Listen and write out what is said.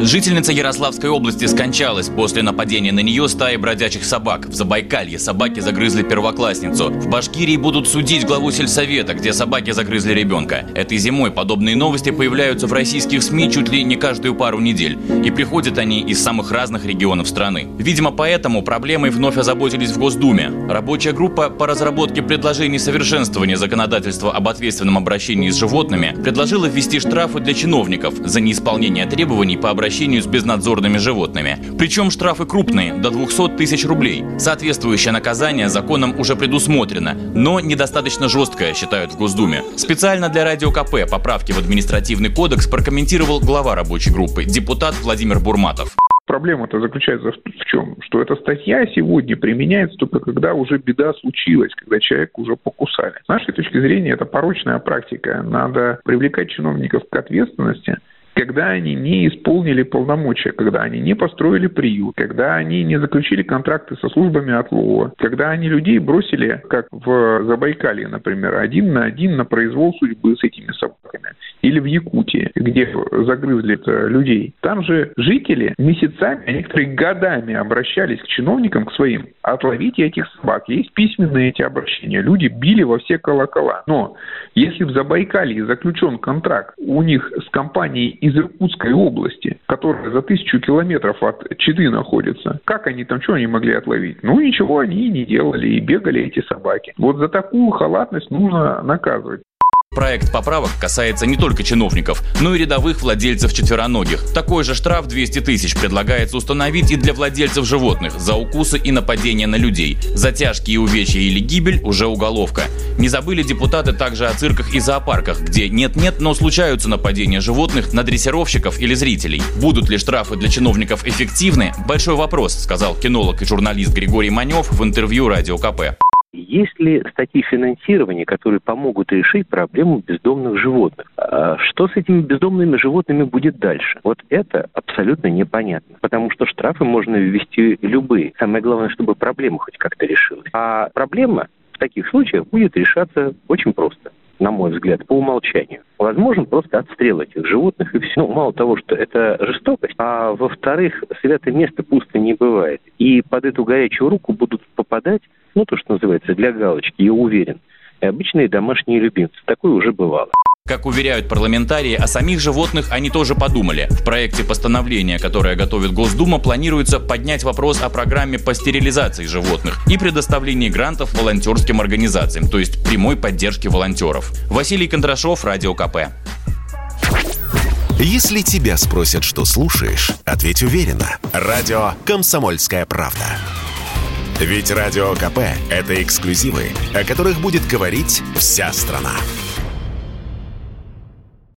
Жительница Ярославской области скончалась после нападения на нее стаи бродячих собак. В Забайкалье собаки загрызли первоклассницу. В Башкирии будут судить главу сельсовета, где собаки загрызли ребенка. Этой зимой подобные новости появляются в российских СМИ чуть ли не каждую пару недель. И приходят они из самых разных регионов страны. Видимо, поэтому проблемой вновь озаботились в Госдуме. Рабочая группа по разработке предложений совершенствования законодательства об ответственном обращении с животными предложила ввести штрафы для чиновников за неисполнение требований по обращению с безнадзорными животными. Причем штрафы крупные, до 200 тысяч рублей. Соответствующее наказание законом уже предусмотрено, но недостаточно жесткое, считают в Госдуме. Специально для Радио КП поправки в административный кодекс прокомментировал глава рабочей группы, депутат Владимир Бурматов. Проблема-то заключается в чем? Что эта статья сегодня применяется только когда уже беда случилась, когда человек уже покусали. С нашей точки зрения это порочная практика. Надо привлекать чиновников к ответственности – когда они не исполнили полномочия, когда они не построили приют, когда они не заключили контракты со службами отлова, когда они людей бросили, как в Забайкалье, например, один на один на произвол судьбы с этими собаками. Или в Якутии, где загрызли людей. Там же жители месяцами, а некоторые годами обращались к чиновникам, к своим, отловить этих собак. Есть письменные эти обращения. Люди били во все колокола. Но если в Забайкалье заключен контракт у них с компанией из Иркутской области, которая за тысячу километров от Читы находится, как они там, что они могли отловить? Ну, ничего они и не делали, и бегали эти собаки. Вот за такую халатность нужно наказывать. Проект поправок касается не только чиновников, но и рядовых владельцев четвероногих. Такой же штраф 200 тысяч предлагается установить и для владельцев животных за укусы и нападения на людей. За тяжкие увечья или гибель уже уголовка. Не забыли депутаты также о цирках и зоопарках, где нет-нет, но случаются нападения животных на дрессировщиков или зрителей. Будут ли штрафы для чиновников эффективны? Большой вопрос, сказал кинолог и журналист Григорий Манев в интервью Радио КП. Есть ли статьи финансирования, которые помогут решить проблему бездомных животных? А что с этими бездомными животными будет дальше? Вот это абсолютно непонятно, потому что штрафы можно ввести любые. Самое главное, чтобы проблема хоть как-то решилась. А проблема в таких случаях будет решаться очень просто на мой взгляд, по умолчанию. Возможно, просто отстрел этих животных и все. Ну, мало того, что это жестокость, а во-вторых, святое место пусто не бывает. И под эту горячую руку будут попадать ну, то, что называется, для галочки, я уверен, и обычные домашние любимцы. Такое уже бывало. Как уверяют парламентарии, о самих животных они тоже подумали. В проекте постановления, которое готовит Госдума, планируется поднять вопрос о программе по стерилизации животных и предоставлении грантов волонтерским организациям, то есть прямой поддержки волонтеров. Василий Кондрашов, Радио КП. Если тебя спросят, что слушаешь, ответь уверенно. Радио «Комсомольская правда». Ведь Радио КП – это эксклюзивы, о которых будет говорить вся страна.